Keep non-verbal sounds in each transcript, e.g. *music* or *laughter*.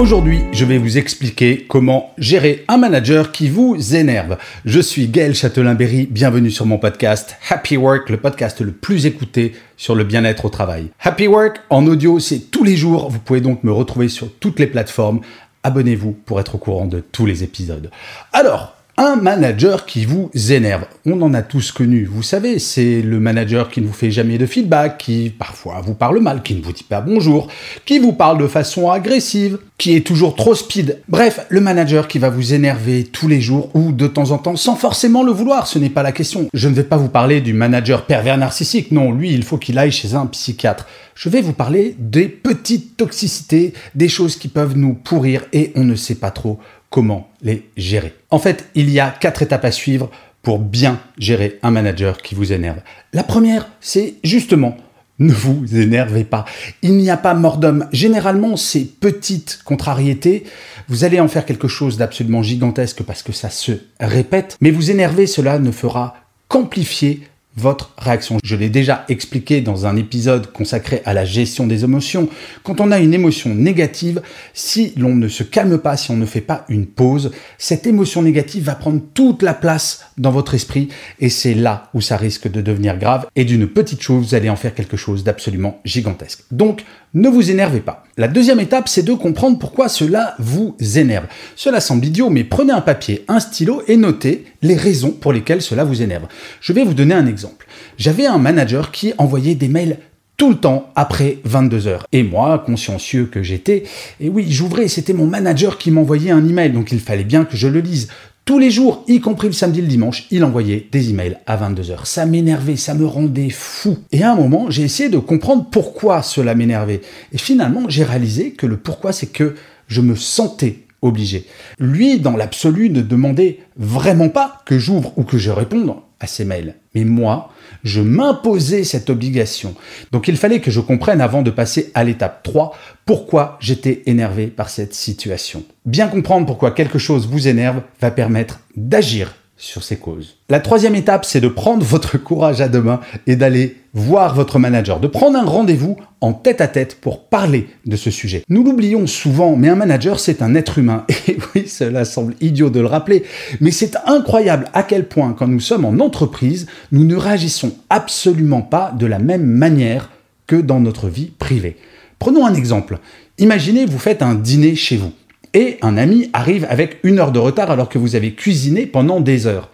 Aujourd'hui, je vais vous expliquer comment gérer un manager qui vous énerve. Je suis Gaël Châtelain-Berry, bienvenue sur mon podcast Happy Work, le podcast le plus écouté sur le bien-être au travail. Happy Work en audio, c'est tous les jours, vous pouvez donc me retrouver sur toutes les plateformes. Abonnez-vous pour être au courant de tous les épisodes. Alors, un manager qui vous énerve. On en a tous connu, vous savez, c'est le manager qui ne vous fait jamais de feedback, qui parfois vous parle mal, qui ne vous dit pas bonjour, qui vous parle de façon agressive, qui est toujours trop speed. Bref, le manager qui va vous énerver tous les jours ou de temps en temps sans forcément le vouloir, ce n'est pas la question. Je ne vais pas vous parler du manager pervers narcissique, non, lui, il faut qu'il aille chez un psychiatre. Je vais vous parler des petites toxicités, des choses qui peuvent nous pourrir et on ne sait pas trop comment les gérer. En fait, il y a quatre étapes à suivre pour bien gérer un manager qui vous énerve. La première, c'est justement ne vous énervez pas. Il n'y a pas mort d'homme. Généralement, ces petites contrariétés, vous allez en faire quelque chose d'absolument gigantesque parce que ça se répète. Mais vous énerver, cela ne fera qu'amplifier votre réaction. Je l'ai déjà expliqué dans un épisode consacré à la gestion des émotions. Quand on a une émotion négative, si l'on ne se calme pas, si on ne fait pas une pause, cette émotion négative va prendre toute la place dans votre esprit et c'est là où ça risque de devenir grave et d'une petite chose, vous allez en faire quelque chose d'absolument gigantesque. Donc, ne vous énervez pas. La deuxième étape, c'est de comprendre pourquoi cela vous énerve. Cela semble idiot, mais prenez un papier, un stylo et notez les raisons pour lesquelles cela vous énerve. Je vais vous donner un exemple. J'avais un manager qui envoyait des mails tout le temps après 22 heures. Et moi, consciencieux que j'étais, et oui, j'ouvrais, c'était mon manager qui m'envoyait un email, donc il fallait bien que je le lise. Tous les jours, y compris le samedi et le dimanche, il envoyait des emails à 22h. Ça m'énervait, ça me rendait fou. Et à un moment, j'ai essayé de comprendre pourquoi cela m'énervait. Et finalement, j'ai réalisé que le pourquoi, c'est que je me sentais obligé. Lui, dans l'absolu, ne demandait vraiment pas que j'ouvre ou que je réponde à ses mails. Mais moi, je m'imposais cette obligation. Donc il fallait que je comprenne avant de passer à l'étape 3 pourquoi j'étais énervé par cette situation. Bien comprendre pourquoi quelque chose vous énerve va permettre d'agir sur ces causes. La troisième étape, c'est de prendre votre courage à deux mains et d'aller voir votre manager, de prendre un rendez-vous en tête à tête pour parler de ce sujet. Nous l'oublions souvent, mais un manager, c'est un être humain. *laughs* Et oui, cela semble idiot de le rappeler, mais c'est incroyable à quel point, quand nous sommes en entreprise, nous ne réagissons absolument pas de la même manière que dans notre vie privée. Prenons un exemple. Imaginez, vous faites un dîner chez vous et un ami arrive avec une heure de retard alors que vous avez cuisiné pendant des heures.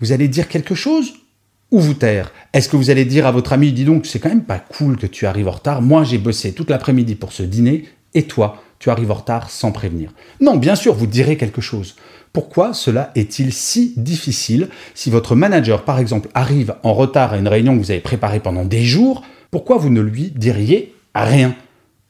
Vous allez dire quelque chose ou vous taire? Est-ce que vous allez dire à votre ami, dis donc, c'est quand même pas cool que tu arrives en retard, moi j'ai bossé toute l'après-midi pour ce dîner, et toi, tu arrives en retard sans prévenir. Non, bien sûr, vous direz quelque chose. Pourquoi cela est-il si difficile? Si votre manager, par exemple, arrive en retard à une réunion que vous avez préparée pendant des jours Pourquoi vous ne lui diriez rien?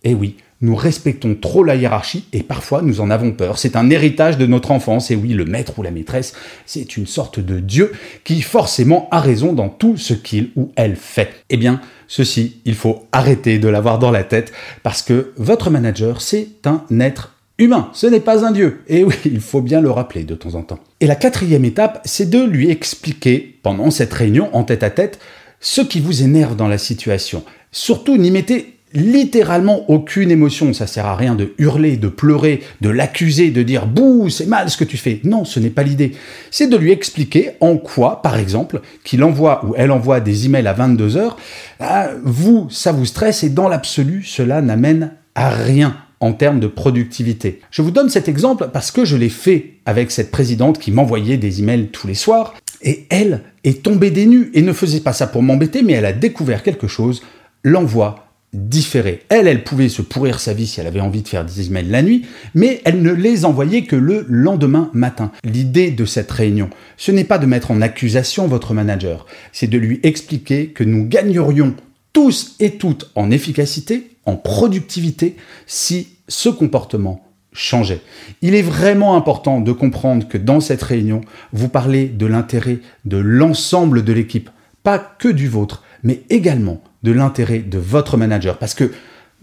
Eh oui, nous respectons trop la hiérarchie et parfois nous en avons peur. C'est un héritage de notre enfance et oui, le maître ou la maîtresse, c'est une sorte de Dieu qui forcément a raison dans tout ce qu'il ou elle fait. Eh bien, ceci, il faut arrêter de l'avoir dans la tête parce que votre manager, c'est un être humain, ce n'est pas un dieu. Et oui, il faut bien le rappeler de temps en temps. Et la quatrième étape, c'est de lui expliquer pendant cette réunion en tête à tête ce qui vous énerve dans la situation. Surtout, n'y mettez littéralement aucune émotion. Ça sert à rien de hurler, de pleurer, de l'accuser, de dire bouh, c'est mal ce que tu fais. Non, ce n'est pas l'idée. C'est de lui expliquer en quoi, par exemple, qu'il envoie ou elle envoie des emails à 22 heures, ah, vous, ça vous stresse et dans l'absolu, cela n'amène à rien en termes de productivité. Je vous donne cet exemple parce que je l'ai fait avec cette présidente qui m'envoyait des emails tous les soirs et elle est tombée des nues et ne faisait pas ça pour m'embêter mais elle a découvert quelque chose, l'envoi différé. Elle, elle pouvait se pourrir sa vie si elle avait envie de faire des emails la nuit, mais elle ne les envoyait que le lendemain matin. L'idée de cette réunion, ce n'est pas de mettre en accusation votre manager, c'est de lui expliquer que nous gagnerions tous et toutes en efficacité, en productivité, si ce comportement changeait. Il est vraiment important de comprendre que dans cette réunion, vous parlez de l'intérêt de l'ensemble de l'équipe, pas que du vôtre, mais également de l'intérêt de votre manager. Parce que,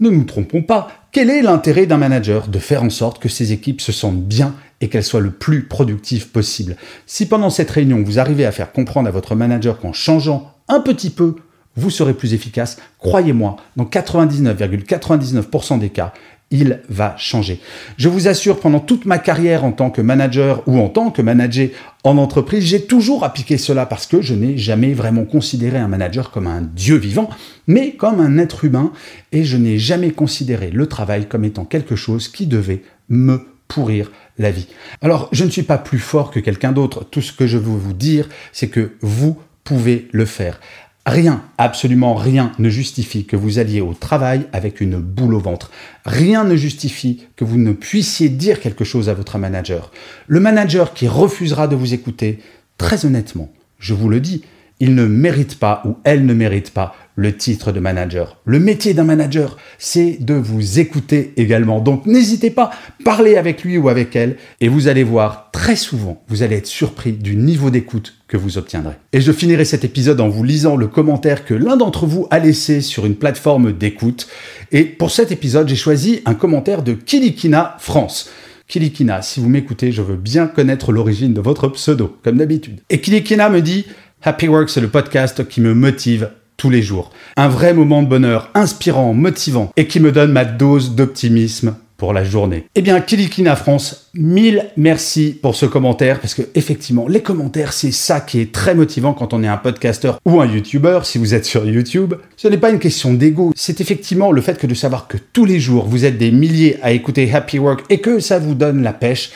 ne nous trompons pas, quel est l'intérêt d'un manager De faire en sorte que ses équipes se sentent bien et qu'elles soient le plus productives possible? Si pendant cette réunion, vous arrivez à faire comprendre à votre manager qu'en changeant un petit peu, vous serez plus efficace, croyez-moi, dans 99,99% des cas, il va changer. Je vous assure, pendant toute ma carrière en tant que manager ou en tant que manager en entreprise, j'ai toujours appliqué cela parce que je n'ai jamais vraiment considéré un manager comme un dieu vivant, mais comme un être humain, et je n'ai jamais considéré le travail comme étant quelque chose qui devait me pourrir la vie. Alors, je ne suis pas plus fort que quelqu'un d'autre. Tout ce que je veux vous dire, c'est que vous pouvez le faire. Rien, absolument rien ne justifie que vous alliez au travail avec une boule au ventre. Rien ne justifie que vous ne puissiez dire quelque chose à votre manager. Le manager qui refusera de vous écouter, très honnêtement, je vous le dis, il ne mérite pas ou elle ne mérite pas le titre de manager. Le métier d'un manager, c'est de vous écouter également. Donc n'hésitez pas, parlez avec lui ou avec elle et vous allez voir très souvent, vous allez être surpris du niveau d'écoute que vous obtiendrez. Et je finirai cet épisode en vous lisant le commentaire que l'un d'entre vous a laissé sur une plateforme d'écoute. Et pour cet épisode, j'ai choisi un commentaire de Kilikina France. Kilikina, si vous m'écoutez, je veux bien connaître l'origine de votre pseudo, comme d'habitude. Et Kilikina me dit Happy Work, c'est le podcast qui me motive tous les jours. Un vrai moment de bonheur, inspirant, motivant, et qui me donne ma dose d'optimisme pour la journée. Eh bien, Kilikina France, mille merci pour ce commentaire, parce que effectivement, les commentaires, c'est ça qui est très motivant quand on est un podcasteur ou un YouTuber, si vous êtes sur YouTube. Ce n'est pas une question d'ego, c'est effectivement le fait que de savoir que tous les jours, vous êtes des milliers à écouter Happy Work et que ça vous donne la pêche.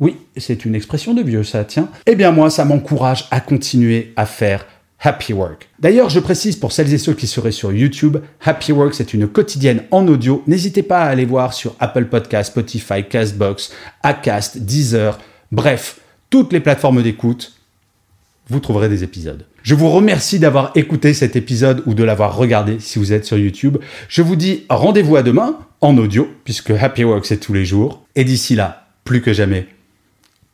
Oui, c'est une expression de vieux, ça, tiens. Eh bien, moi, ça m'encourage à continuer à faire Happy Work. D'ailleurs, je précise pour celles et ceux qui seraient sur YouTube, Happy Work, c'est une quotidienne en audio. N'hésitez pas à aller voir sur Apple Podcast, Spotify, Castbox, Acast, Deezer, bref, toutes les plateformes d'écoute, vous trouverez des épisodes. Je vous remercie d'avoir écouté cet épisode ou de l'avoir regardé si vous êtes sur YouTube. Je vous dis rendez-vous à demain en audio, puisque Happy Work, c'est tous les jours. Et d'ici là, plus que jamais,